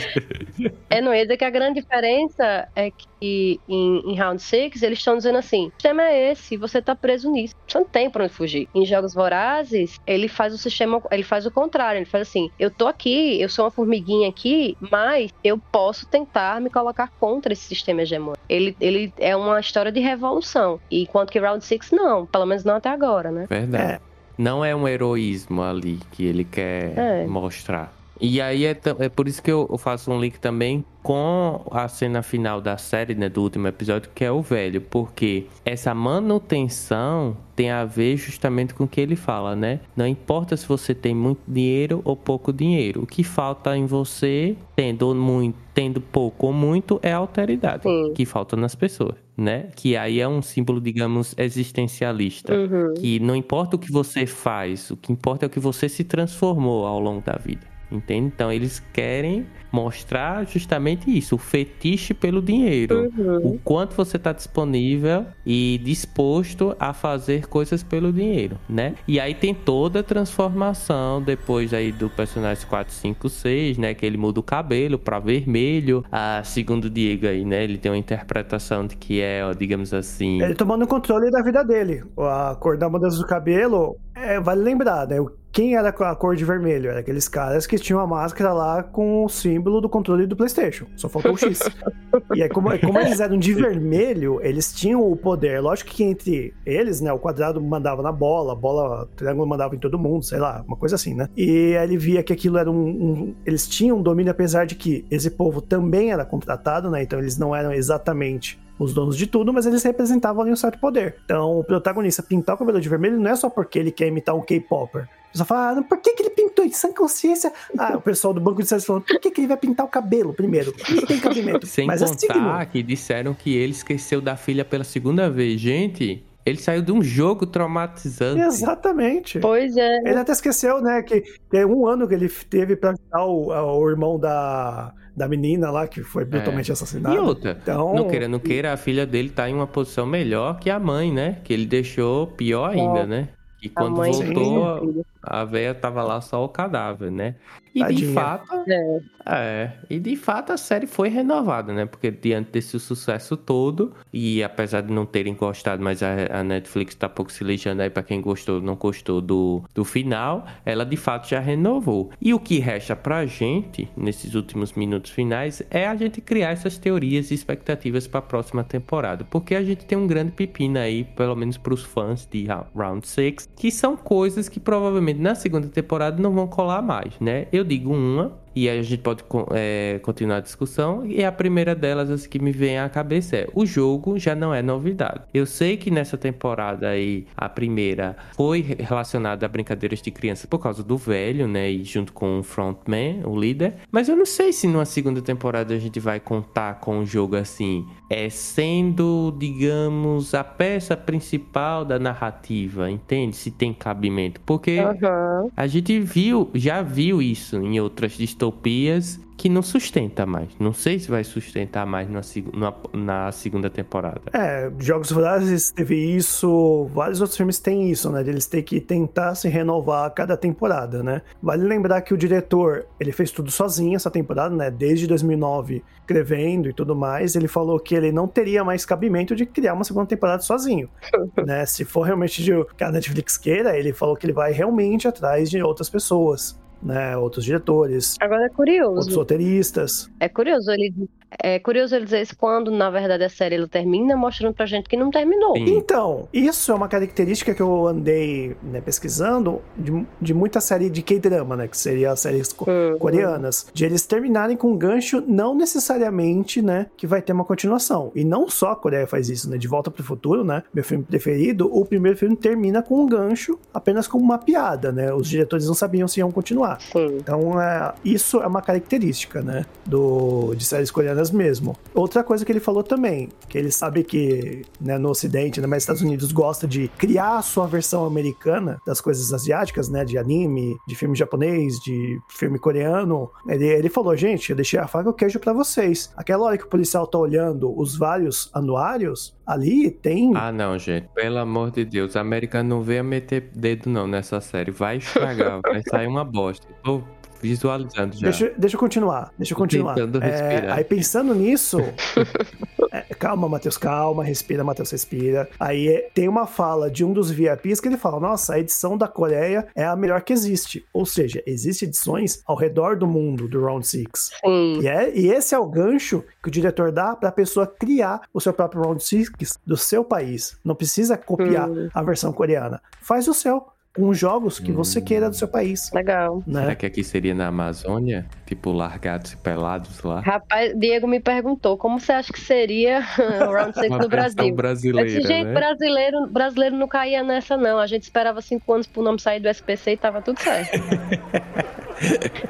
é, não ia dizer que a grande diferença é que em, em Round 6 eles estão dizendo assim: o sistema é esse, e você tá preso nisso. Você não tem pra onde fugir. Em Jogos Vorazes, ele faz o sistema, ele faz o contrário. Ele faz assim: eu tô aqui, eu sou uma formiguinha aqui, mas eu posso tentar me colocar contra esse sistema hegemônico. Ele, ele é uma história de revolução. E enquanto que Round 6 não, pelo menos não até agora, né? Verdade. Não é um heroísmo ali que ele quer É. mostrar. E aí é, é por isso que eu eu faço um link também com a cena final da série, né, do último episódio, que é o velho, porque essa manutenção tem a ver justamente com o que ele fala, né? Não importa se você tem muito dinheiro ou pouco dinheiro, o que falta em você, tendo muito, tendo pouco ou muito, é a alteridade Sim. que falta nas pessoas, né? Que aí é um símbolo, digamos, existencialista Uhum. que não importa o que você faz, o que importa é o que você se transformou ao longo da vida. Entende? Então eles querem mostrar justamente isso, o fetiche pelo dinheiro. Uhum. O quanto você está disponível e disposto a fazer coisas pelo dinheiro, né? E aí tem toda a transformação depois aí do personagem 4, 5, 6, né? Que ele muda o cabelo para vermelho. A segundo o Diego aí, né? Ele tem uma interpretação de que é, digamos assim. Ele tomando o controle da vida dele. A cor da mudança do cabelo, é, vale lembrar, né? Quem era a cor de vermelho? Era aqueles caras que tinham a máscara lá com o símbolo do controle do PlayStation. Só faltou o X. e aí, como, como eles eram de vermelho, eles tinham o poder. Lógico que entre eles, né? O quadrado mandava na bola, a bola, o triângulo mandava em todo mundo, sei lá, uma coisa assim, né? E aí ele via que aquilo era um, um- Eles tinham um domínio, apesar de que esse povo também era contratado, né? Então eles não eram exatamente os donos de tudo, mas eles representavam ali um certo poder. Então, o protagonista pintar o cabelo de vermelho não é só porque ele quer imitar um K-Popper. O pessoal fala, ah, por que, que ele pintou isso? Sem consciência. Ah, o pessoal do banco de séries falando, por que, que ele vai pintar o cabelo primeiro? Não tem cabimento. Sem mas é contar signo. que disseram que ele esqueceu da filha pela segunda vez. Gente, ele saiu de um jogo traumatizante. Exatamente. Pois é. Ele até esqueceu, né, que, que é um ano que ele teve pra ajudar o, o irmão da, da menina lá, que foi brutalmente assassinado. É. E outra, Então, não queira, não queira, a filha dele tá em uma posição melhor que a mãe, né? Que ele deixou pior ainda, né? E A quando mãe voltou, filho. a véia tava lá só o cadáver, né? E de Tadinha. fato, É. é, e de fato a série foi renovada, né? Porque diante desse sucesso todo, e apesar de não terem gostado, mas a, a Netflix tá pouco se lixando aí pra quem gostou, não gostou do, do final, ela de fato já renovou. E o que resta pra gente, nesses últimos minutos finais, é a gente criar essas teorias e expectativas pra próxima temporada. Porque a gente tem um grande pepino aí, pelo menos pros fãs de Round 6, que são coisas que provavelmente na segunda temporada não vão colar mais, né? Eu digo uma, e aí a gente pode é, continuar a discussão. E a primeira delas, assim, que me vem à cabeça é: o jogo já não é novidade. Eu sei que nessa temporada aí, a primeira foi re- relacionada a brincadeiras de criança por causa do velho, né? E junto com o frontman, o líder. Mas eu não sei se numa segunda temporada a gente vai contar com o jogo assim, é sendo, digamos, a peça principal da narrativa, entende? Se tem cabimento. Porque. Aham. A gente viu, já viu isso em outras distopias que não sustenta mais. Não sei se vai sustentar mais na, na- na segunda temporada. É, Jogos Vorazes teve isso, vários outros filmes têm isso, né? de Eles têm que tentar se renovar a cada temporada, né? Vale lembrar que o diretor, ele fez tudo sozinho essa temporada, né? Desde 2009, escrevendo e tudo mais. Ele falou que ele não teria mais cabimento de criar uma segunda temporada sozinho, né? Se for realmente de, que a Netflix queira, ele falou que ele vai realmente atrás de outras pessoas, né? Outros diretores, Agora é outros curioso. roteiristas. É curioso ele. É curioso ele dizer isso quando, na verdade, a série ela termina mostrando pra gente que não terminou. Sim. Então, isso é uma característica que eu andei né, pesquisando de, de muita série de K-drama, né? Que seria as séries co- Uhum. coreanas. De eles terminarem com um gancho, não necessariamente, né? Que vai ter uma continuação. E não só a Coreia faz isso, né? De Volta pro Futuro, né? Meu filme preferido, o primeiro filme termina com um gancho, apenas como uma piada, né? Os diretores não sabiam se iam continuar. Sim. Então, é, isso é uma característica, né? Do, de séries coreanas mesmo. Outra coisa que ele falou também, que ele sabe que né, no Ocidente, né, mas Estados Unidos gosta de criar a sua versão americana das coisas asiáticas, né, de anime, de filme japonês, de filme coreano. Ele, ele falou, gente, eu deixei a faca e o queijo para vocês. Aquela hora que o policial tá olhando os vários anuários, ali tem Ah, não, gente. Pelo amor de Deus. A América não venha meter dedo não nessa série. Vai estragar. vai sair uma bosta. Tô visualizando já. Deixa, deixa eu continuar, deixa eu continuar. tentando É, respirar. aí pensando nisso. é, calma, Matheus, calma, respira, Matheus, respira. Aí é, tem uma fala de um dos VIPs que ele fala: Nossa, a edição da Coreia é a melhor que existe. Ou seja, existem edições ao redor do mundo do Round 6. Sim. E, é, e esse é o gancho que o diretor dá para a pessoa criar o seu próprio Round 6 do seu país. Não precisa copiar Hum. a versão coreana. Faz o seu, com os jogos que você queira do seu país. Legal. Será Né? que aqui seria na Amazônia? Tipo, largados e pelados lá? Rapaz, Diego me perguntou como você acha que seria o Round 6 Uma no versão Brasil. Brasileira, gente, né? brasileiro, brasileiro não caía nessa, não. A gente esperava cinco anos pro nome sair do SPC e tava tudo certo.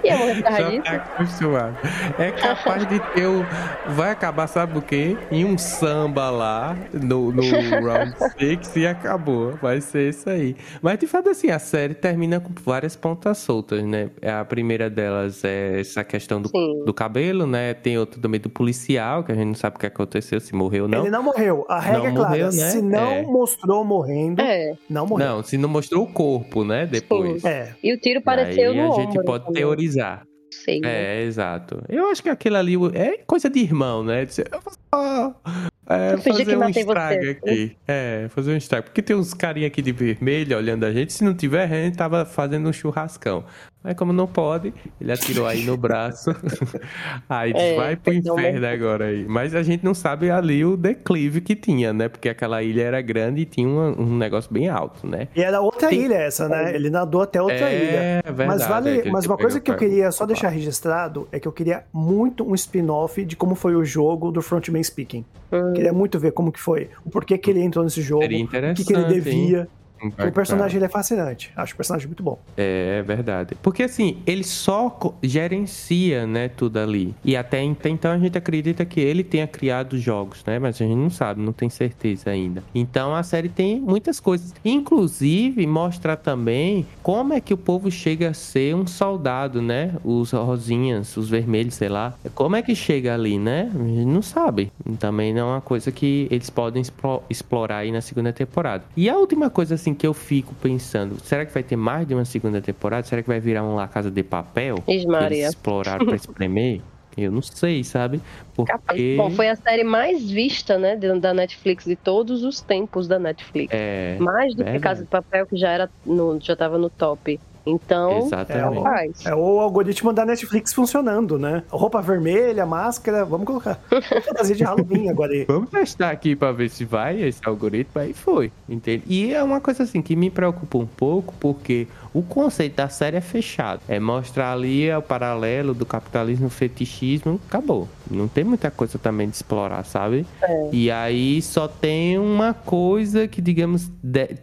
e eu morrer por causa Já disso. tá acostumado. É capaz de ter o... Vai acabar, sabe o quê? Em um samba lá, no, no Round 6 e acabou. Vai ser isso aí. Mas, de fato, assim, a série termina com várias pontas soltas, né? A primeira delas é essa questão do, Sim. do cabelo, né? Tem outro também do policial, que a gente não sabe o que aconteceu, se morreu ou não. Ele não morreu. A regra Não é clara. morreu, né? Se não É. mostrou morrendo, É. não morreu. Não, se não mostrou o corpo, né? Depois. É. E o tiro pareceu Aí no a ombro. gente pode teorizar. Né? É, exato. Eu acho que aquilo ali é coisa de irmão, né? Dizer, eu vou só é, fazer um estrago você. aqui. É, fazer um estrago. Porque tem uns carinha aqui de vermelho olhando a gente. Se não tiver, a gente tava fazendo um churrascão. Mas como não pode, ele atirou aí no braço. aí É, vai pro inferno agora aí. Mas a gente não sabe ali o declive que tinha, né? Porque aquela ilha era grande e tinha uma- um negócio bem alto, né? E era outra Tem- ilha essa, né? Ele nadou até outra ilha. É, verdade. Mas vale, é mas uma coisa que eu queria só deixar registrado é que eu queria muito um spin-off de como foi o jogo do Frontman Speaking. Hum. Queria muito ver como que foi, o porquê que ele entrou nesse jogo, Seria o que, que ele interessante, hein? Impactar. O personagem ele é fascinante. Acho o personagem muito bom. É verdade. Porque assim, ele só gerencia, né, tudo ali. E até ent- então a gente acredita que ele tenha criado jogos, né? Mas a gente não sabe, não tem certeza ainda. Então a série tem muitas coisas. Inclusive, mostra também como é que o povo chega a ser um soldado, né? Os rosinhas, os vermelhos, sei lá. Como é que chega ali, né? A gente não sabe. Também não é uma coisa que eles podem explo- explorar aí na segunda temporada. E a última coisa, assim, que eu fico pensando: será que vai ter mais de uma segunda temporada? Será que vai virar um La Casa de Papel? Ixi, que Maria. Eles exploraram pra espremer? Eu não sei, sabe? Porque. Bom, foi a série mais vista, né, da Netflix de todos os tempos da Netflix. É, Mais do que verdade. Casa de Papel, que já era no, já tava no top. Então, exatamente. rapaz. É o algoritmo da Netflix funcionando, né? Roupa vermelha, máscara, vamos colocar. Fantasia de Halloween agora aí. Vamos testar aqui pra ver se vai esse algoritmo. Aí foi, entende? E é uma coisa assim que me preocupa um pouco, porque o conceito da série é fechado. É mostrar ali o paralelo do capitalismo, fetichismo, acabou. Não tem muita coisa também de explorar, sabe? E aí só tem uma coisa que, digamos,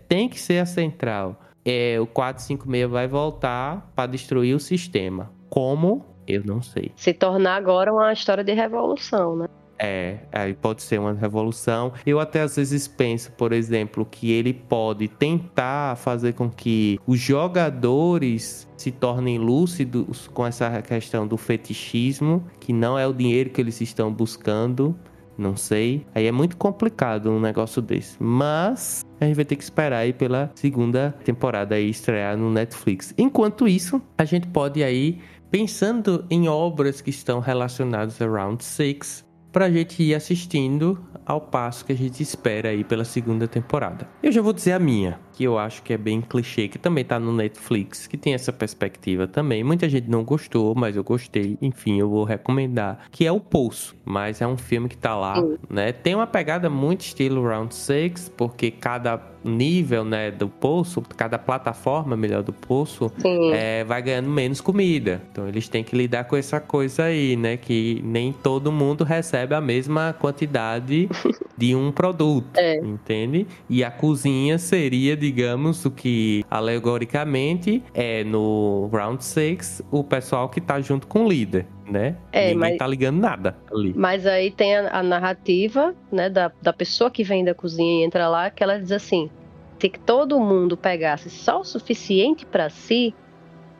tem que ser a central. É, o 456 vai voltar pra destruir o sistema. Como? Eu não sei. Se tornar agora uma história de revolução, né? É, aí pode ser uma revolução. Eu até às vezes penso, por exemplo, que ele pode tentar fazer com que os jogadores se tornem lúcidos com essa questão do fetichismo, que não é o dinheiro que eles estão buscando. Não sei. Aí é muito complicado um negócio desse. Mas a gente vai ter que esperar aí pela segunda temporada aí estrear no Netflix. Enquanto isso, a gente pode aí, pensando em obras que estão relacionadas a Round 6, pra gente ir assistindo ao passo que a gente espera aí pela segunda temporada. Eu já vou dizer a minha, que eu acho que é bem clichê, que também tá no Netflix, que tem essa perspectiva também. Muita gente não gostou, mas eu gostei. Enfim, eu vou recomendar, que é O Poço, mas é um filme que tá lá, né? Tem uma pegada muito estilo Round 6, porque cada nível, né, do poço, cada plataforma, melhor, do poço, é, vai ganhando menos comida. Então eles têm que lidar com essa coisa aí, né? Que nem todo mundo recebe a mesma quantidade de um produto, É. entende? E a cozinha seria, digamos, o que alegoricamente é no Round 6 o pessoal que tá junto com o líder, né? É, Ninguém mas- tá ligando nada ali. Mas aí tem a, a narrativa, né, da, da pessoa que vem da cozinha e entra lá, que ela diz assim: se todo mundo pegasse só o suficiente para si,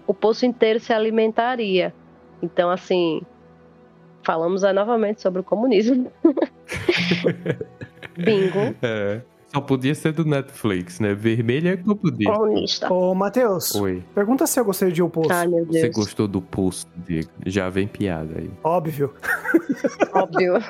o poço inteiro se alimentaria. Então, assim, falamos aí novamente sobre o comunismo. Bingo, É. Só podia ser do Netflix, né? Vermelho é podia. comunista. Ô, Matheus, Oi. pergunta se eu gostei de O Poço. Ai, meu Você Deus. gostou do pulso, Diego? Já vem piada aí. Óbvio. Óbvio.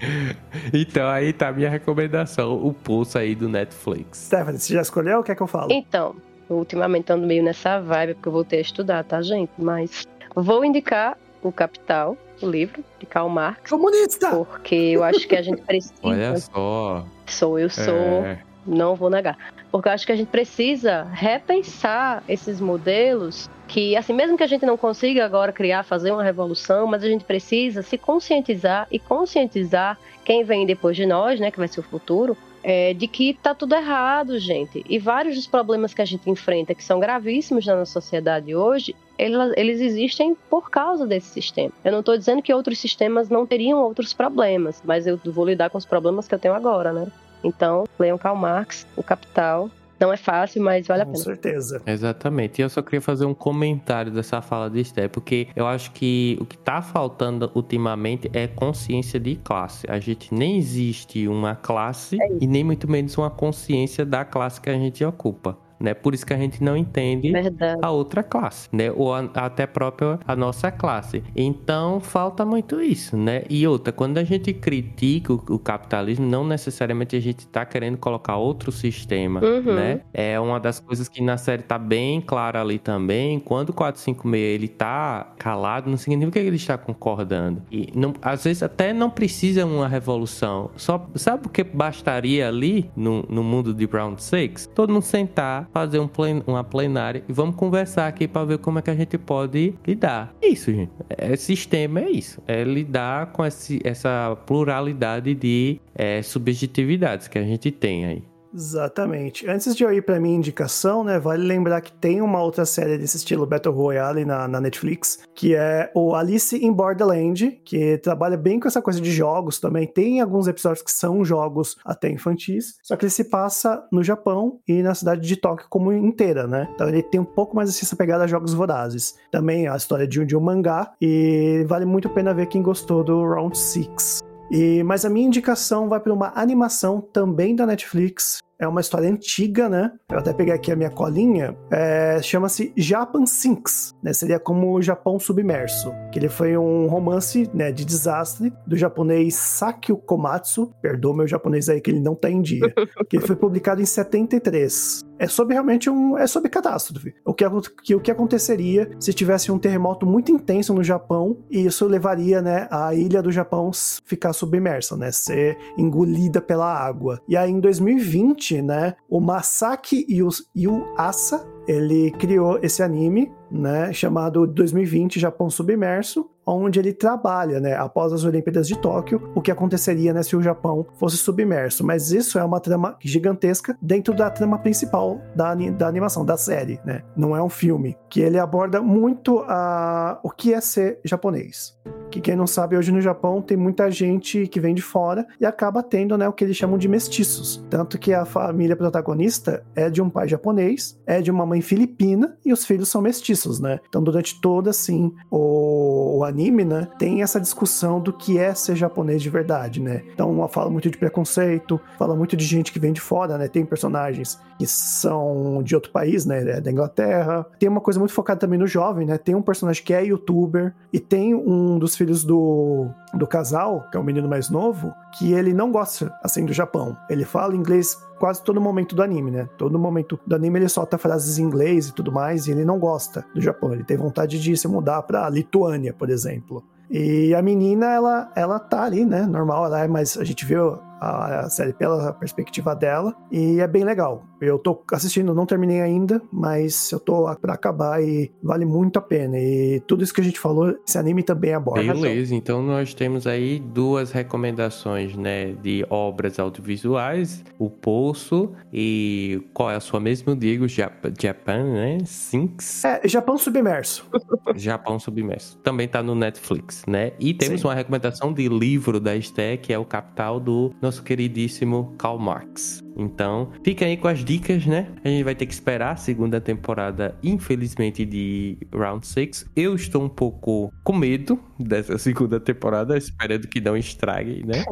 Então aí tá a minha recomendação, o pulso aí do Netflix. Stephanie, você já escolheu? O que é que eu falo? Então, eu ultimamente ando meio nessa vibe, porque eu voltei a estudar, tá, gente? Mas vou indicar O Capital, o livro de Karl Marx, Comunista! porque eu acho que a gente precisa. Olha só. Sou, eu sou, É, não vou negar. Porque eu acho que a gente precisa repensar esses modelos que, assim, mesmo que a gente não consiga agora criar, fazer uma revolução, mas a gente precisa se conscientizar e conscientizar quem vem depois de nós, né, que vai ser o futuro, é, de que tá tudo errado, gente. E vários dos problemas que a gente enfrenta, que são gravíssimos na nossa sociedade hoje, eles, eles existem por causa desse sistema. Eu não estou dizendo que outros sistemas não teriam outros problemas, mas eu vou lidar com os problemas que eu tenho agora, né? Então, leiam Karl Marx, O Capital. Não é fácil, mas vale a Com pena. certeza. Exatamente. E eu só queria fazer um comentário dessa fala de Esther, porque eu acho que o que tá faltando ultimamente é consciência de classe. A gente nem existe uma classe e nem muito menos uma consciência da classe que a gente ocupa. Né? Por isso que a gente não entende Verdade. a outra classe, né? Ou a- até própria a nossa classe. Então falta muito isso, né? E outra, quando a gente critica o, o capitalismo, não necessariamente a gente tá querendo colocar outro sistema, Uhum. né? É uma das coisas que na série tá bem clara ali também. Quando o 456 ele tá calado, não significa que ele está concordando. E não, às vezes até não precisa uma revolução. Só sabe o que bastaria ali no, no mundo de Round 6? Todo mundo sentar, fazer um plen, uma plenária e vamos conversar aqui para ver como é que a gente pode lidar. É isso, gente. É, sistema é isso. É lidar com esse, essa pluralidade de é, subjetividades que a gente tem aí. Exatamente. Antes de eu ir pra minha indicação, né, vale lembrar que tem uma outra série desse estilo Battle Royale na, na Netflix, que é o Alice in Borderland, que trabalha bem com essa coisa de jogos também. Tem alguns episódios que são jogos até infantis, só que ele se passa no Japão e na cidade de Tóquio como inteira, né? Então ele tem um pouco mais essa pegada a jogos vorazes. Também a história de um, de um mangá e vale muito a pena ver quem gostou do Round 6. E, mas a minha indicação vai para uma animação também da Netflix. É uma história antiga, né? Eu até peguei aqui a minha colinha. É, Chama-se Japan Sinks, né? Seria como o Japão Submerso. Que ele foi um romance né, de desastre do japonês Sakio Komatsu. Perdoa meu japonês aí que ele não tá em dia. que ele foi publicado em 73. É sobre realmente um. É sobre catástrofe. O que, que- o que aconteceria se tivesse um terremoto muito intenso no Japão e isso levaria, né, a ilha do Japão ficar submersa, né? Ser engolida pela água. E aí, em 2020, né, o Masaki Yu- Yuasa. Ele criou esse anime, né, chamado 2020 Japão Submerso, onde ele trabalha, né, após as Olimpíadas de Tóquio, o que aconteceria, né, se o Japão fosse submerso. Mas isso é uma trama gigantesca dentro da trama principal da, da animação, da série, né? Não é um filme. Que ele aborda muito a, o que é ser japonês. Que quem não sabe, hoje no Japão tem muita gente que vem de fora e acaba tendo, né, o que eles chamam de mestiços. Tanto que a família protagonista é de um pai japonês, é de uma mãe filipina e os filhos são mestiços, né? Então, durante todo, assim, o, o anime, né, tem essa discussão do que é ser japonês de verdade, né? Então, fala muito de preconceito, fala muito de gente que vem de fora, né? Tem personagens que são de outro país, né? é Da Inglaterra. Tem uma coisa muito focada também no jovem, né? Tem um personagem que é youtuber e tem um dos filhos do, do casal, que é o menino mais novo, que ele não gosta, assim, do Japão. Ele fala inglês quase todo momento do anime, né? Todo momento do anime ele solta frases em inglês e tudo mais, e ele não gosta do Japão. Ele tem vontade de se mudar pra Lituânia, por exemplo. E a menina, ela, ela tá ali, né? Normal, ela é mais. A gente vê a, a série pela perspectiva dela e é bem legal. Eu tô assistindo, não terminei ainda, mas eu tô pra acabar e vale muito a pena. E tudo isso que a gente falou, esse anime também aborda. Beleza, então nós temos aí duas recomendações, né, de obras audiovisuais, O Poço e qual é a sua mesmo, Diego? Jap Japan, né? Sinks? É, Japão Submerso. Japão Submerso. Também tá no Netflix, né? E temos Sim. uma recomendação de livro da Esté, que é o Capital do nosso queridíssimo Karl Marx. Então, fica aí com as dicas, né? A gente vai ter que esperar a segunda temporada, infelizmente, de Round 6. Eu estou um pouco com medo dessa segunda temporada, esperando que não estrague, né?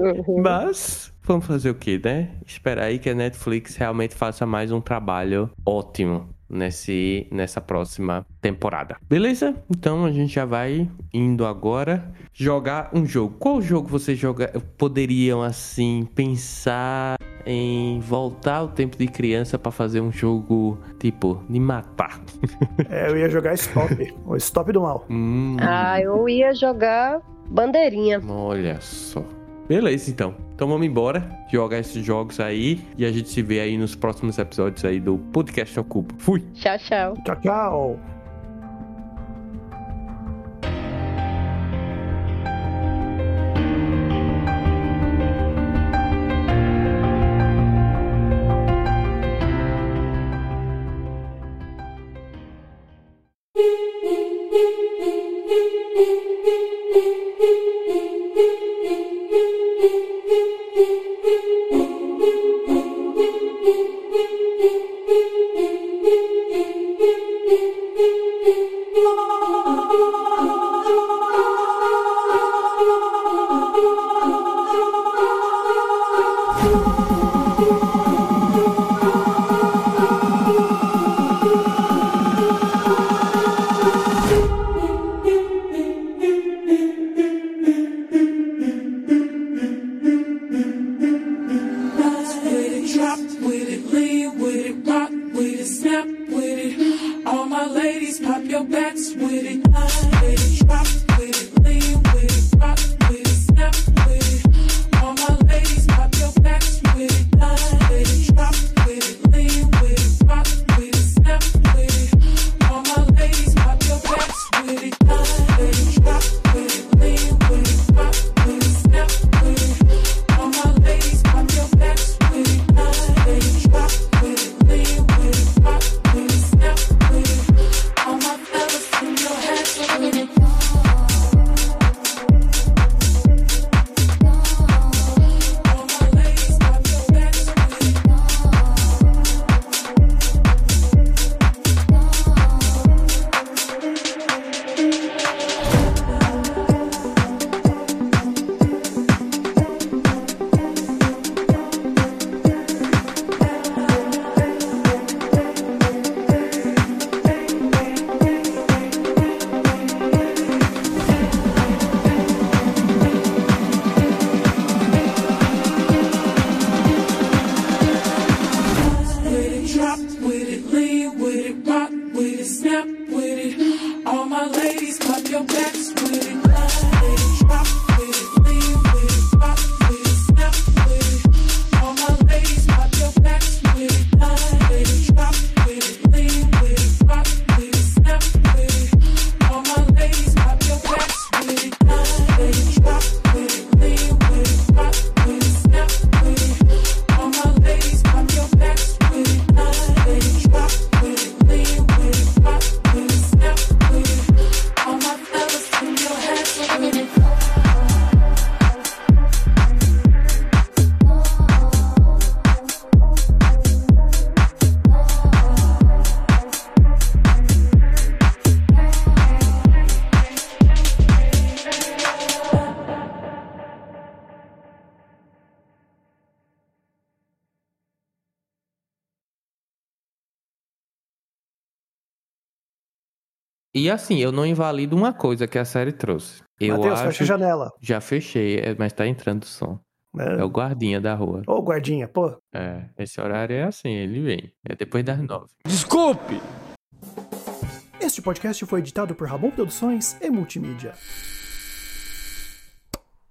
Mas vamos fazer o que, né? Esperar aí que a Netflix realmente faça mais um trabalho ótimo nesse, nessa próxima temporada. Beleza? Então a gente já vai indo agora jogar um jogo. Qual jogo vocês joga poderiam assim pensar em voltar ao tempo de criança pra fazer um jogo tipo de matar? É, eu ia jogar Stop, o Stop do Mal. Hum, Ah, eu ia jogar bandeirinha. Olha só. Beleza, então. Então vamos embora, jogar esses jogos aí e a gente se vê aí nos próximos episódios aí do Podcast ao Cubo. Fui! Tchau, tchau. Tchau, tchau. E assim, eu não invalido uma coisa que a série trouxe. Eu Matheus, acho. fecha a janela. Já fechei, é, mas tá entrando som. É o guardinha da rua. Ô, guardinha, pô. É, esse horário é assim, ele vem. É depois das nove. Desculpe! Este podcast foi editado por Ramon Produções e Multimídia.